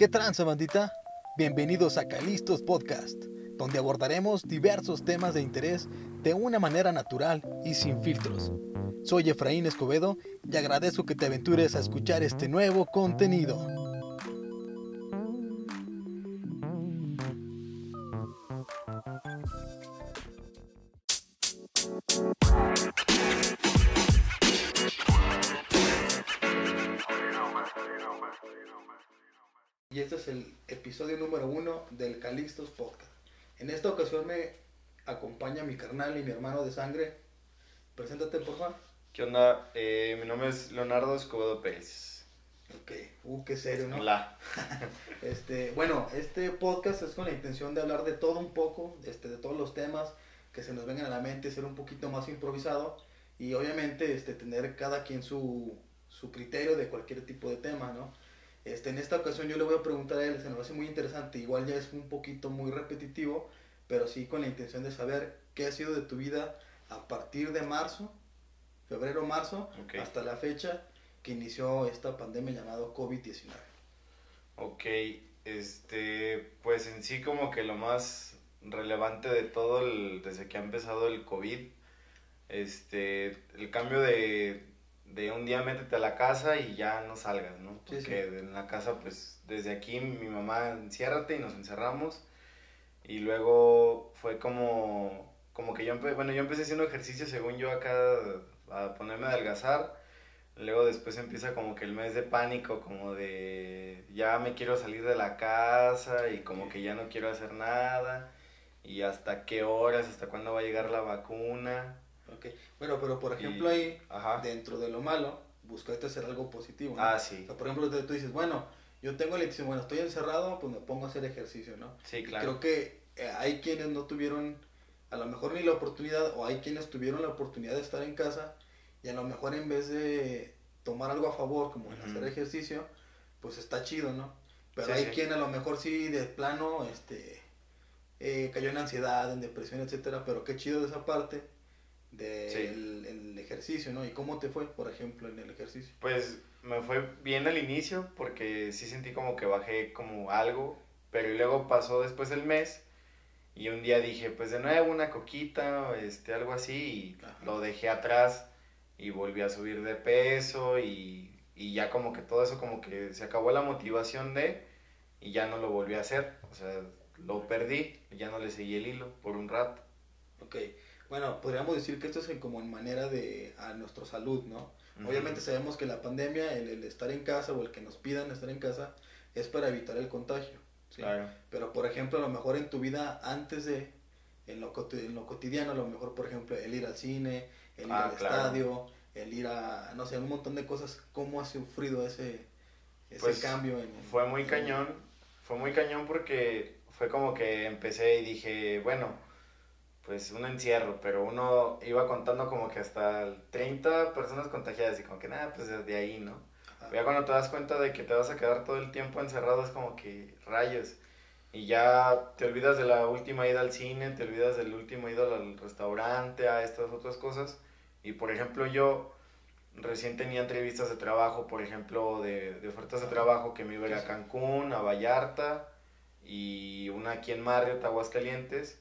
¿Qué tranza, bandita? Bienvenidos a Calistos Podcast, donde abordaremos diversos temas de interés de una manera natural y sin filtros. Soy Efraín Escobedo y agradezco que te aventures a escuchar este nuevo contenido. Y este es el episodio número uno del Calixtos Podcast. En esta ocasión me acompaña mi carnal y mi hermano de sangre. Preséntate, por favor. ¿Qué onda? Eh, mi nombre es Leonardo Escobedo Pérez. Ok, uh, qué serio, ¿no? Hola. Este, bueno, este podcast es con la intención de hablar de todo un poco, este, de todos los temas que se nos vengan a la mente, ser un poquito más improvisado y obviamente este, tener cada quien su, su criterio de cualquier tipo de tema, ¿no? Este, en esta ocasión yo le voy a preguntar a él, se nos hace muy interesante, igual ya es un poquito muy repetitivo, pero sí con la intención de saber qué ha sido de tu vida a partir de marzo, febrero, marzo, hasta la fecha que inició esta pandemia llamada COVID-19. Ok, este, pues en sí como que lo más relevante de todo el- desde que ha empezado el COVID, este, el cambio de, de un día métete a la casa y ya no salgas, ¿no? Sí, Porque sí. en la casa pues desde aquí mi mamá enciérrate y nos encerramos y luego fue como, como que yo, empe- bueno, yo empecé haciendo ejercicio según yo acá a ponerme a adelgazar. Luego después empieza como que el mes de pánico, como de ya me quiero salir de la casa y como que ya no quiero hacer nada. Y hasta qué horas, hasta cuándo va a llegar la vacuna. Ok, Bueno, pero por ejemplo Y- ahí, Ajá. dentro de lo malo, buscaste hacer algo positivo. ¿no? Ah, O sí. sea, por ejemplo, tú dices, bueno, yo tengo la intención, bueno, estoy encerrado, pues me pongo a hacer ejercicio, ¿no? Sí, Y claro. Creo que eh, hay quienes no tuvieron a lo mejor ni la oportunidad, o hay quienes tuvieron la oportunidad de estar en casa y a lo mejor en vez de tomar algo a favor, como el hacer ejercicio, pues está chido, ¿no? Pero Sí, hay sí. quien a lo mejor sí de plano, este, eh, cayó en ansiedad, en depresión, etcétera, pero qué chido de esa parte del Sí. el ejercicio, ¿no? ¿Y cómo te fue, por ejemplo, en el ejercicio? Pues me fue bien al inicio porque sí sentí como que bajé como algo, pero luego pasó después el mes y un día dije, pues de nuevo una coquita, este, algo así y Ajá. lo dejé atrás y volví a subir de peso y, y ya como que todo eso como que se acabó la motivación de y ya no lo volví a hacer, o sea, lo perdí, ya no le seguí el hilo por un rato. Ok, bueno, podríamos decir que esto es como en manera de a nuestra salud, ¿no? Obviamente sabemos que la pandemia, el, el estar en casa o el que nos pidan estar en casa, es para evitar el contagio. ¿sí? Claro. Pero, por ejemplo, a lo mejor en tu vida antes de, en lo, coti- en lo cotidiano, a lo mejor, por ejemplo, el ir al cine, el ir Ah, al claro. estadio, el ir a, no sé, un montón de cosas, ¿cómo has sufrido ese, ese Pues, cambio? En, en- Fue muy cañón, fue muy cañón porque fue como que empecé y dije, bueno, pues un encierro, pero uno iba contando como que hasta 30 personas contagiadas y como que nada, pues desde ahí, ¿no? Ajá. Ya cuando te das cuenta de que te vas a quedar todo el tiempo encerrado es como que rayos. Y ya te olvidas de la última ida al cine, te olvidas del último ida al restaurante, a estas otras cosas. Y por ejemplo yo recién tenía entrevistas de trabajo, por ejemplo, de, de ofertas de trabajo que me iba a ir a. Cancún, a Vallarta y una aquí en Marriott, Aguascalientes.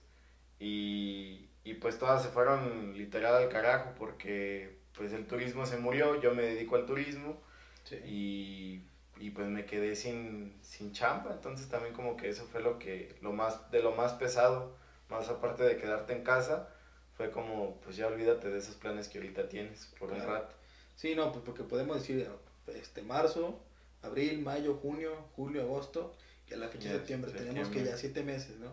Y, y pues todas se fueron literal al carajo porque pues el turismo se murió, yo me dedico al turismo Sí. y, y pues me quedé sin, sin chamba, entonces también como que eso fue lo que, lo más, de lo más pesado, más aparte de quedarte en casa, fue como pues ya olvídate de esos planes que ahorita tienes por un rato. Sí, no, pues porque podemos decir este marzo, abril, mayo, junio, julio, agosto, y a la fecha de Ya, septiembre. Tenemos que septiembre. ya siete meses, ¿no?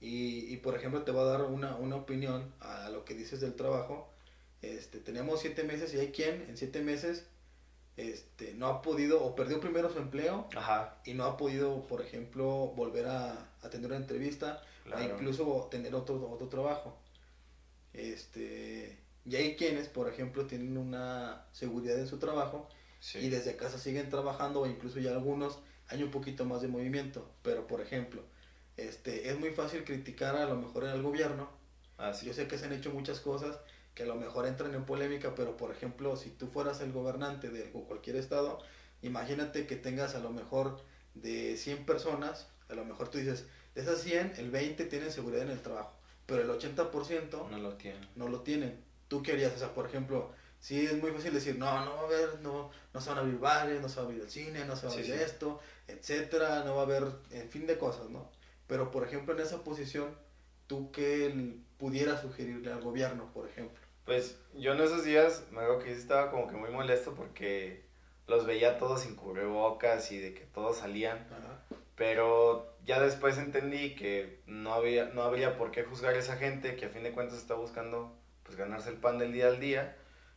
Y, y por ejemplo, te voy a dar una, una opinión a lo que dices del trabajo. Este, tenemos siete meses y hay quien en siete meses este, no ha podido o perdió primero su empleo Ajá, y no ha podido, por ejemplo, volver a, a tener una entrevista claro. o incluso tener otro, otro trabajo. Este, y hay quienes, por ejemplo, tienen una seguridad en su trabajo Sí. y desde casa siguen trabajando o incluso ya algunos hay un poquito más de movimiento. Pero, por ejemplo, este, es muy fácil criticar a lo mejor en el gobierno. Ah, sí. Yo sé que se han hecho muchas cosas que a lo mejor entran en polémica, pero por ejemplo, si tú fueras el gobernante de cualquier estado, imagínate que tengas a lo mejor de 100 personas, a lo mejor tú dices, de esas 100, el 20 tienen seguridad en el trabajo, pero el 80% no lo tienen. No lo tienen. ¿Tú qué harías? O sea, por ejemplo, sí es muy fácil decir, no, no va a haber, no, no se van a abrir bares, no se va a abrir el cine, no se va a abrir esto, etcétera, no va a haber, en fin de cosas, ¿no? Pero, por ejemplo, en esa posición, ¿tú qué pudieras sugerirle al gobierno, por ejemplo? Pues yo en esos días, me acuerdo que sí estaba como que muy molesto porque los veía todos sin cubrebocas y de que todos salían. Pero ya después entendí que no había, no habría por qué juzgar a esa gente que a fin de cuentas está buscando pues ganarse el pan del día al día.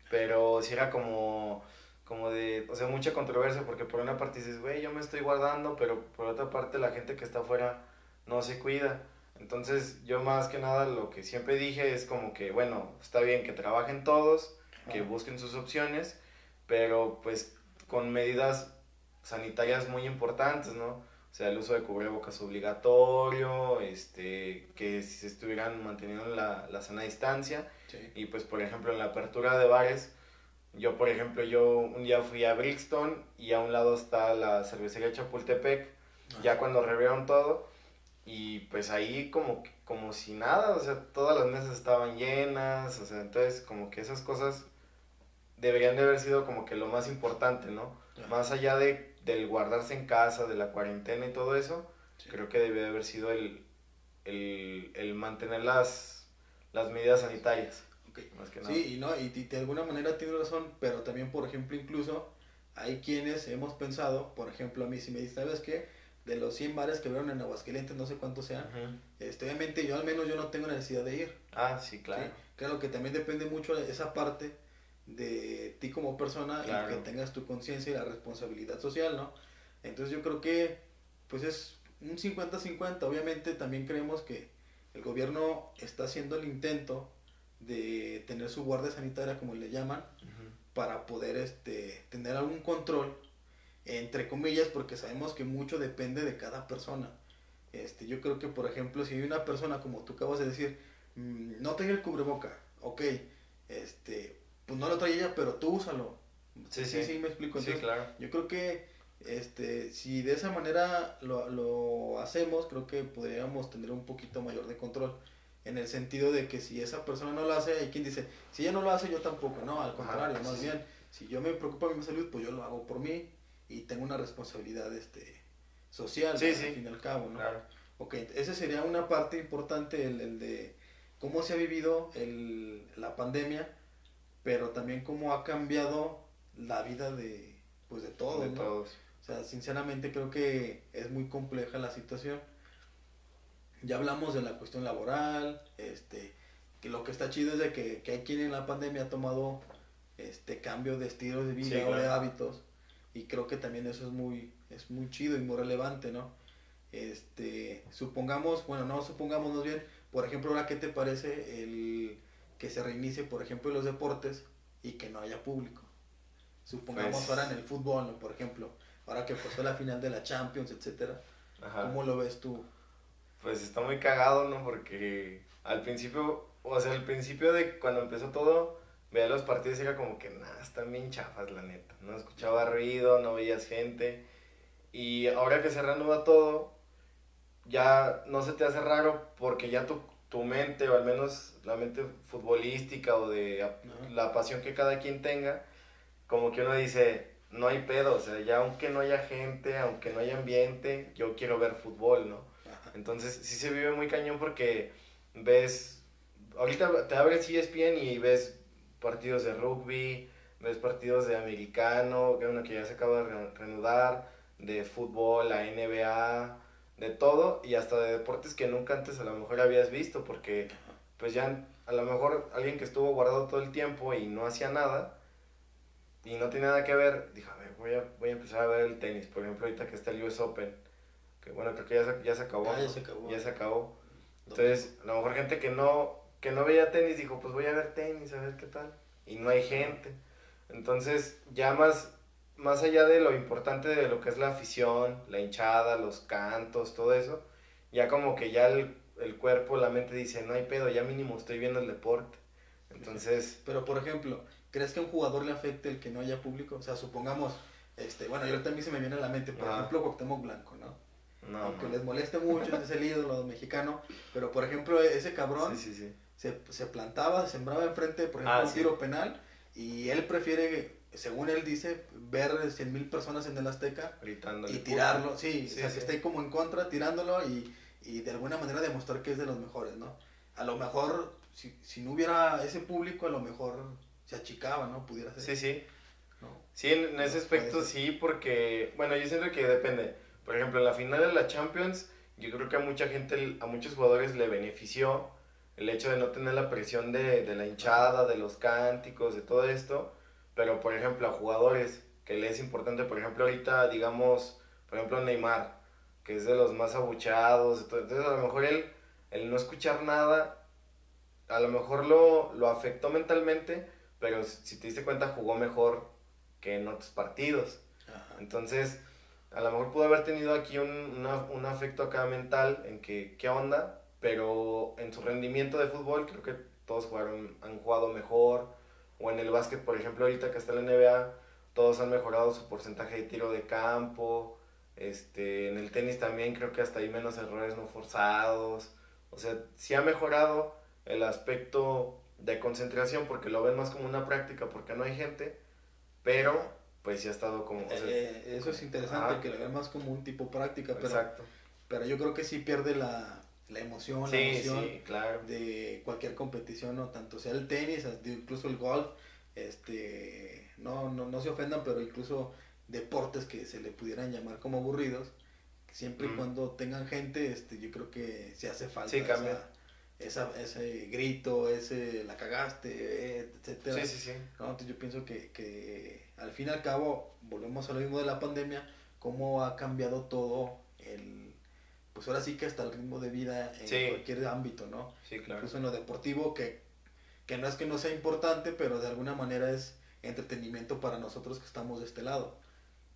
Pero sí era como, como de, o sea, mucha controversia porque por una parte dices, güey, yo me estoy guardando, pero por otra parte la gente que está afuera no se cuida. Entonces yo más que nada lo que siempre dije es como que, bueno, está bien que trabajen todos, que busquen sus opciones, pero pues con medidas sanitarias muy importantes, ¿no? O sea, el uso de cubrebocas obligatorio, este, que se estuvieran manteniendo la, la sana distancia. Y pues, por ejemplo, en la apertura de bares, yo, por ejemplo, yo un día fui a Brixton y a un lado está la cervecería Chapultepec, ya cuando revieron todo, y pues ahí como, como si nada, o sea, todas las mesas estaban llenas, o sea, entonces como que esas cosas deberían de haber sido como que lo más importante, ¿no? Más allá de, del guardarse en casa, de la cuarentena y todo eso, creo que debe de haber sido el, el, el mantener las, las medidas sanitarias. Más que nada. Sí, y, no, y, de alguna manera tiene razón, pero también, por ejemplo, incluso hay quienes hemos pensado, por ejemplo, a mí si me dice, ¿sabes qué? De los 100 bares que vieron en Aguascalientes, no sé cuántos sean, este, obviamente yo al menos yo no tengo necesidad de ir. Ah, sí, claro. Claro que también depende mucho de esa parte de ti como persona y que tengas tu conciencia y la responsabilidad social, ¿no? Entonces yo creo que pues es un 50-50. Obviamente también creemos que el gobierno está haciendo el intento de tener su guardia sanitaria, como le llaman, para poder este, tener algún control entre comillas, porque sabemos que mucho depende de cada persona. Este, yo creo que, por ejemplo, si hay una persona, como tú acabas de decir, mm, no tenga el cubreboca, ok, este, pues no lo trae ella, pero tú úsalo. Sí, sí, sí, me explico. sí, claro. Yo creo que este, si de esa manera lo, lo, hacemos, creo que podríamos tener un poquito mayor de control. En el sentido de que si esa persona no lo hace, hay quien dice, si ella no lo hace, yo tampoco. No, al contrario, más bien, si yo me preocupo de mi salud, pues yo lo hago por mí y tengo una responsabilidad este, social, al fin y al cabo, ¿no? Claro. Ok, esa sería una parte importante, el, el de cómo se ha vivido el, la pandemia, pero también cómo ha cambiado la vida de, pues de todos, de todos. O sea, sinceramente creo que es muy compleja la situación. Ya hablamos de la cuestión laboral, este, que lo que está chido es de que, que hay quien en la pandemia ha tomado este cambio de estilo de vida o de hábitos y creo que también eso es muy, es muy chido y muy relevante, ¿no? Este, supongamos, bueno, no supongamos más bien, por ejemplo, ahora, ¿qué te parece el que se reinicie, por ejemplo, los deportes y que no haya público? Supongamos pues ahora en el fútbol, por ejemplo, ahora que pasó la final de la Champions, etcétera, ¿cómo lo ves tú? Pues está muy cagado, ¿no? Porque al principio, o sea, al principio de cuando empezó todo, veía los partidos y era como que, nada, están bien chafas, la neta. No escuchaba ruido, no veías gente. Y ahora que se reanuda todo, ya no se te hace raro porque ya tu, tu mente, o al menos la mente futbolística o de la pasión que cada quien tenga, como que uno dice, no hay pedo, o sea, ya aunque no haya gente, aunque no haya ambiente, yo quiero ver fútbol, ¿no? Entonces sí se vive muy cañón porque ves, ahorita te abres ESPN y ves partidos de rugby, ves partidos de americano, que uno que ya se acaba de reanudar, de fútbol, la NBA, de todo, y hasta de deportes que nunca antes a lo mejor habías visto, porque pues ya a lo mejor alguien que estuvo guardado todo el tiempo y no hacía nada, y no tiene nada que ver, dijo, a ver, voy a, voy a empezar a ver el tenis, por ejemplo, ahorita que está el US Open, que bueno, creo que ya se, ya se acabó. Ah, ya se acabó. Ya se acabó. Entonces, a lo mejor gente que no que no veía tenis dijo, pues voy a ver tenis, a ver qué tal. Y no hay gente. Entonces, ya más, más allá de lo importante de lo que es la afición, la hinchada, los cantos, todo eso, ya como que ya el, el cuerpo, la mente dice, no hay pedo, ya mínimo estoy viendo el deporte. Entonces... Pero, por ejemplo, ¿crees que a un jugador le afecte el que no haya público? O sea, supongamos, Este, bueno, yo también se me viene a la mente, por ejemplo, Cuauhtémoc Blanco, ¿no? No, Aunque no. les moleste mucho, es el ídolo mexicano, pero por ejemplo, ese cabrón Sí, sí, sí. Se, se plantaba, sembraba enfrente, por ejemplo, Ah, un sí. tiro penal, y él prefiere, según él dice, ver 100 mil personas en el Azteca Gritándole. y tirarlo, sí, Sí, o sea, sí. que esté como en contra, tirándolo y, y de alguna manera demostrar que es de los mejores, ¿no? A lo mejor, si, si no hubiera ese público, a lo mejor se achicaba, ¿no? Pudiera ser. Sí, sí. ¿no? Sí, en en ese aspecto sí, porque, bueno, yo siento que depende. Por ejemplo, en la final de la Champions, yo creo que a mucha gente, a muchos jugadores le benefició el hecho de no tener la presión de, de la hinchada, de los cánticos, de todo esto. Pero, por ejemplo, a jugadores que le es importante, por ejemplo, ahorita, digamos, por ejemplo, Neymar, que es de los más abuchados, entonces a lo mejor él, el no escuchar nada, a lo mejor lo, lo afectó mentalmente, pero si te diste cuenta jugó mejor que en otros partidos. Ajá. Entonces, a lo mejor pudo haber tenido aquí un, una- un afecto acá mental en que, ¿qué onda? Pero en su rendimiento de fútbol creo que todos jugaron, han jugado mejor. O en el básquet, por ejemplo, ahorita que está la NBA, todos han mejorado su porcentaje de tiro de campo. Este, en el tenis también creo que hasta hay menos errores no forzados. O sea, sí ha mejorado el aspecto de concentración porque lo ven más como una práctica porque no hay gente. Pero, pues sí ha estado como... o sea, Eh, eso es interesante, Ajá. que lo vean más como un tipo práctica, pero, Exacto. pero yo creo que sí pierde la, la emoción, la emoción sí, claro. de cualquier competición, ¿no? Tanto sea el tenis, incluso el golf, este, no, no, no se ofendan, pero incluso deportes que se le pudieran llamar como aburridos, siempre y Mm. cuando tengan gente, este, yo creo que se hace falta Sí, esa, esa- ese grito, ese la cagaste, etcétera. Sí, sí, sí. ¿no? Entonces yo pienso que, que al fin y al cabo, volvemos a lo mismo de la pandemia, cómo ha cambiado todo el, pues ahora sí que hasta el ritmo de vida en Sí. cualquier ámbito, ¿no? Sí, claro. Incluso en lo deportivo, que, que no es que no sea importante, pero de alguna manera es entretenimiento para nosotros que estamos de este lado,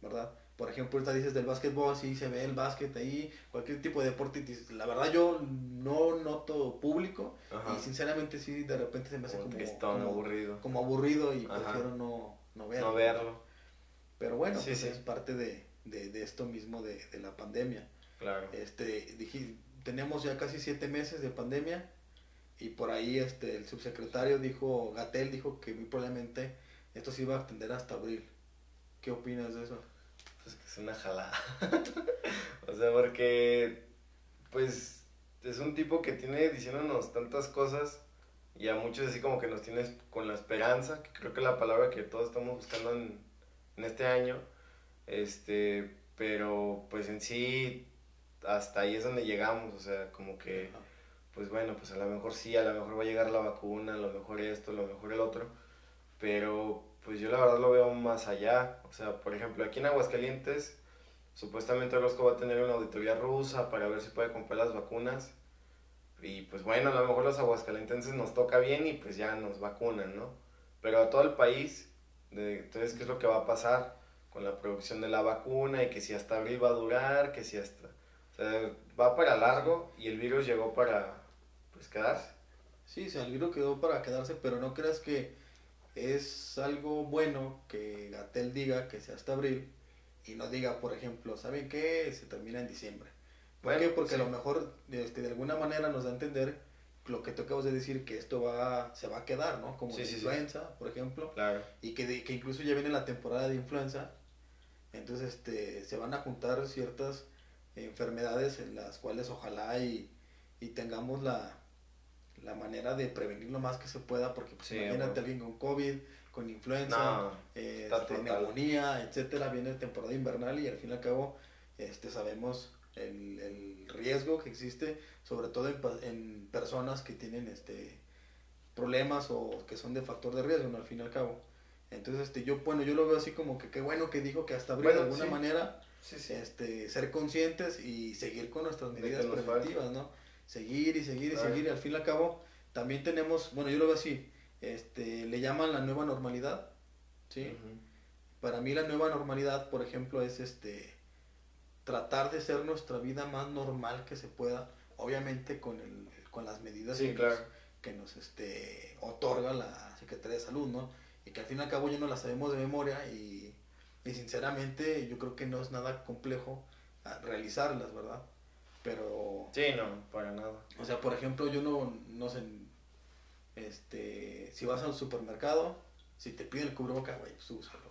¿verdad? Por ejemplo, ahorita dices del básquetbol, sí se ve el básquet ahí, cualquier tipo de deporte, la verdad yo no noto público Ajá. y sinceramente sí de repente se me hace Como como, aburrido. como aburrido y Ajá. prefiero no, no verlo. No verlo, Pero bueno, Sí, pues sí. es parte de, de, de esto mismo de, de la pandemia. Claro. Este, dije, tenemos ya casi siete meses de pandemia y por ahí este, el subsecretario dijo, Gatel dijo que muy probablemente esto se iba a extender hasta abril. ¿Qué opinas de eso? Pues que es una jalada. o sea, porque, pues, es un tipo que tiene diciéndonos tantas cosas y a muchos así como que nos tienes con la esperanza, que creo que es la palabra que todos estamos buscando en, en este año. Este, pero pues en sí, hasta ahí es donde llegamos, o sea, como que... Ajá. pues bueno, pues a lo mejor sí, a lo mejor va a llegar la vacuna, a lo mejor esto, a lo mejor el otro, pero pues yo la verdad lo veo más allá. O sea, por ejemplo, aquí en Aguascalientes, supuestamente Orozco va a tener una auditoría rusa para ver si puede comprar las vacunas. Y pues bueno, a lo mejor los aguascalentenses nos toca bien y pues ya nos vacunan, ¿no? Pero a todo el país, de, entonces, ¿qué es lo que va a pasar con la producción de la vacuna? Y que si hasta abril va a durar, que si hasta... O sea, va para largo y el virus llegó para, pues, quedarse. Sí, se el virus quedó para quedarse, pero no creas que es algo bueno que Gatel diga que sea hasta abril y no diga, por ejemplo, ¿saben qué? Se termina en diciembre. ¿Por Bueno, qué? Porque sí. a lo mejor este, de alguna manera nos da a entender lo que tú acabas de decir, que esto va, se va a quedar, ¿no? Como Sí, influenza, por ejemplo, Claro. y que, de- que incluso ya viene la temporada de influenza, entonces este, se van a juntar ciertas enfermedades en las cuales ojalá y, y tengamos la, la manera de prevenir lo más que se pueda, porque pues, Sí, imagínate alguien con COVID, con influenza, No, eh, este, neumonía, etcétera, viene temporada invernal y al fin y al cabo este, sabemos el, el riesgo que existe, sobre todo en, personas que tienen este problemas o que son de factor de riesgo, ¿no? al fin y al cabo. Entonces, este, yo, bueno, yo lo veo así como que qué bueno que dijo que hasta abril Bueno, de alguna sí. manera sí, sí. este, ser conscientes y seguir con nuestras medidas preventivas, ¿no? Seguir y seguir y seguir, y al fin y al cabo también tenemos, bueno, yo lo veo así, este, le llaman la nueva normalidad, ¿sí? Para mí la nueva normalidad, por ejemplo, es este, tratar de ser nuestra vida más normal que se pueda, obviamente con, el, con las medidas Sí, que, claro. nos, que nos este, otorga la Secretaría de Salud, ¿no? Y que al fin y al cabo ya no las sabemos de memoria y y sinceramente yo creo que no es nada complejo ah, realizarlas, ¿verdad? Pero... Sí, no, para nada. O sea, por ejemplo, yo no, no sé, este, si vas al supermercado, si te piden el cubreboca, güey, pues úsalo.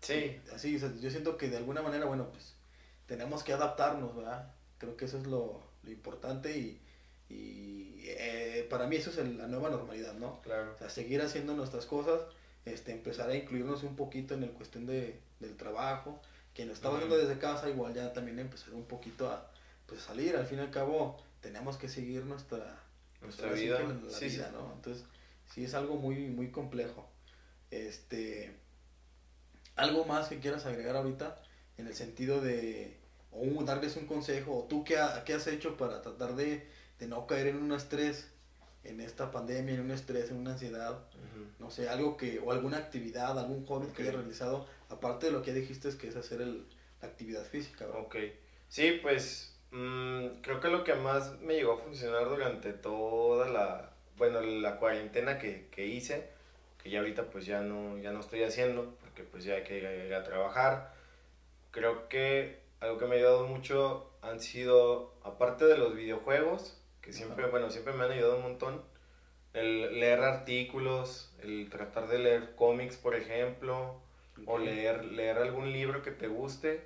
Sí. Así, o sea, yo siento que de alguna manera, bueno, pues tenemos que adaptarnos, ¿verdad? Creo que eso es lo, lo importante y, y eh, para mí eso es el- la nueva normalidad, ¿no? Claro. O sea, seguir haciendo nuestras cosas, este, empezar a incluirnos un poquito en el cuestión de, del trabajo. Quien lo estaba haciendo desde casa, igual ya también empezar un poquito a pues, salir. Al fin y al cabo, tenemos que seguir nuestra, Nuestra ahora sí vida. la, Sí, ¿no? Entonces, sí es algo muy, muy complejo. Este, algo más que quieras agregar ahorita en el sentido de, o darles un consejo, o tú qué, ha- qué has hecho para tratar de, de no caer en un estrés, en esta pandemia, en un estrés, en una ansiedad. No sé, algo que, o alguna actividad, algún hobby que hayas realizado, aparte de lo que dijiste, es que es hacer el, la actividad física, ¿verdad? Ok. Sí, pues mm, creo que lo que más me llegó a funcionar durante toda la, bueno, la cuarentena que, que hice, que ya ahorita pues ya no, ya no estoy haciendo, porque pues ya hay que ir a, ir a trabajar, creo que algo que me ha ayudado mucho han sido, aparte de los videojuegos, que siempre, Ajá. bueno, siempre me han ayudado un montón, el leer artículos, el tratar de leer cómics, por ejemplo, o Ok. leer, leer algún libro que te guste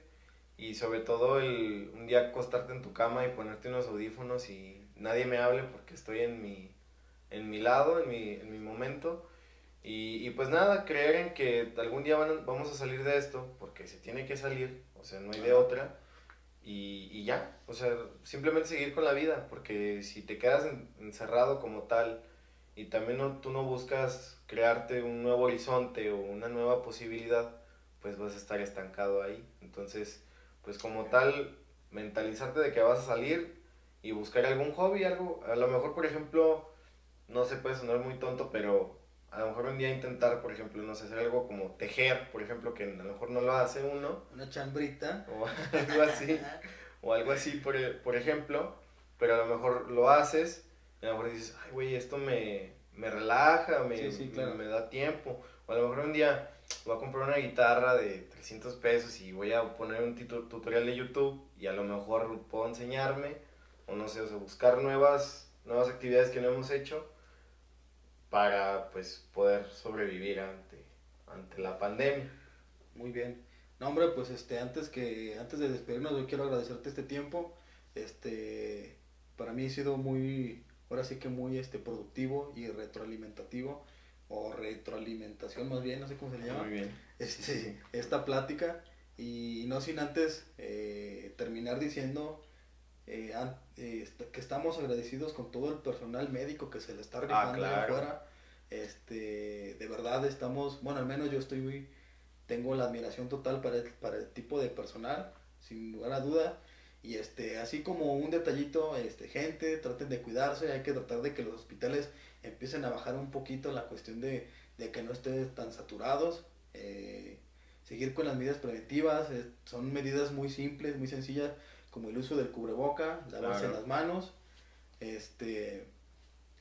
y sobre todo el un día acostarte en tu cama y ponerte unos audífonos y nadie me hable porque estoy en mi, en mi lado, en mi, en mi momento. Y, y pues nada, creer en que algún día van vamos a salir de esto porque se tiene que salir, o sea, no hay de otra. Y, y ya, o sea, simplemente seguir con la vida, porque si te quedas en- encerrado como tal y también no, tú no buscas crearte un nuevo horizonte o una nueva posibilidad, pues vas a estar estancado ahí. Entonces, pues como tal, mentalizarte de que vas a salir y buscar algún hobby, algo, a lo mejor, por ejemplo, no se puede sonar muy tonto, pero a lo mejor un día intentar, por ejemplo, no sé, hacer algo como tejer, por ejemplo, que a lo mejor no lo hace uno, Una chambrita. o algo así, o algo así, por, por ejemplo, pero a lo mejor lo haces, y a lo mejor dices, ay, güey, esto me, me relaja, me, Sí, sí, claro. me da tiempo, o a lo mejor un día voy a comprar una guitarra de 300 pesos y voy a poner un tutorial de YouTube y a lo mejor puedo enseñarme, o no sé, o sea, buscar nuevas, nuevas actividades que no hemos hecho para, pues, poder sobrevivir ante, ante la pandemia. Muy bien. No, hombre, pues este, antes que, antes de despedirnos, yo quiero agradecerte este tiempo. Este, para mí ha sido muy, ahora sí que muy este, productivo y retroalimentativo, o retroalimentación más bien, no sé cómo se le llama, Muy bien. este, Sí, sí. esta plática. Y no sin antes eh, terminar diciendo eh, an- eh, est- que estamos agradecidos con todo el personal médico que se le está rifando allá claro. afuera. Este, de verdad estamos, bueno, al menos yo estoy muy, tengo la admiración total para el, para el tipo de personal, sin lugar a duda. Y este, así como un detallito, este, gente, traten de cuidarse, hay que tratar de que los hospitales empiecen a bajar un poquito la cuestión de, de que no estén tan saturados. eh, seguir con las medidas preventivas, eh, son medidas muy simples, muy sencillas, como el uso del cubreboca, lavarse Claro. las manos, este,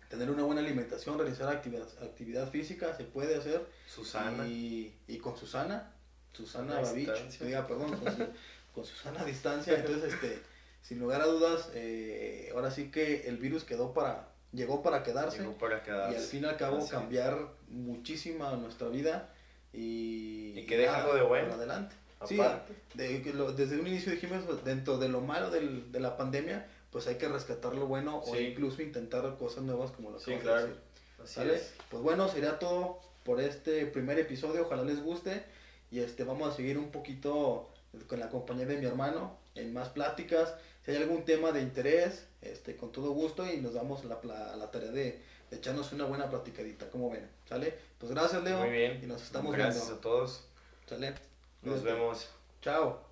tener una buena alimentación, realizar actividad, actividad física, se puede hacer. Susana. Y, y con Susana, Susana Sana Babich, diga, perdón, con, con Susana a distancia. Entonces, este, sin lugar a dudas, eh, ahora sí que el virus quedó para, llegó para quedarse Llegó para y al fin y al cabo Así cambiar muchísima nuestra vida y, Y que deja algo de bueno. adelante. Sí, de- lo- desde un inicio dijimos, pues, dentro de lo malo del- de la pandemia, pues hay que rescatar lo bueno o incluso intentar cosas nuevas como lo Sí, acabas de claro. decir. Así ¿Sale? es. Pues bueno, sería todo por este primer episodio. Ojalá les guste. Y este vamos a seguir un poquito con la compañía de mi hermano en más pláticas. Si hay algún tema de interés, este con todo gusto y nos damos la, pla- la tarea de, de echarnos una buena platicadita. como ven? ¿Sale? Pues gracias, Leo. Muy bien. Y nos estamos Gracias viendo. a todos. ¿Sale? Nos Cuídate. vemos. Chao.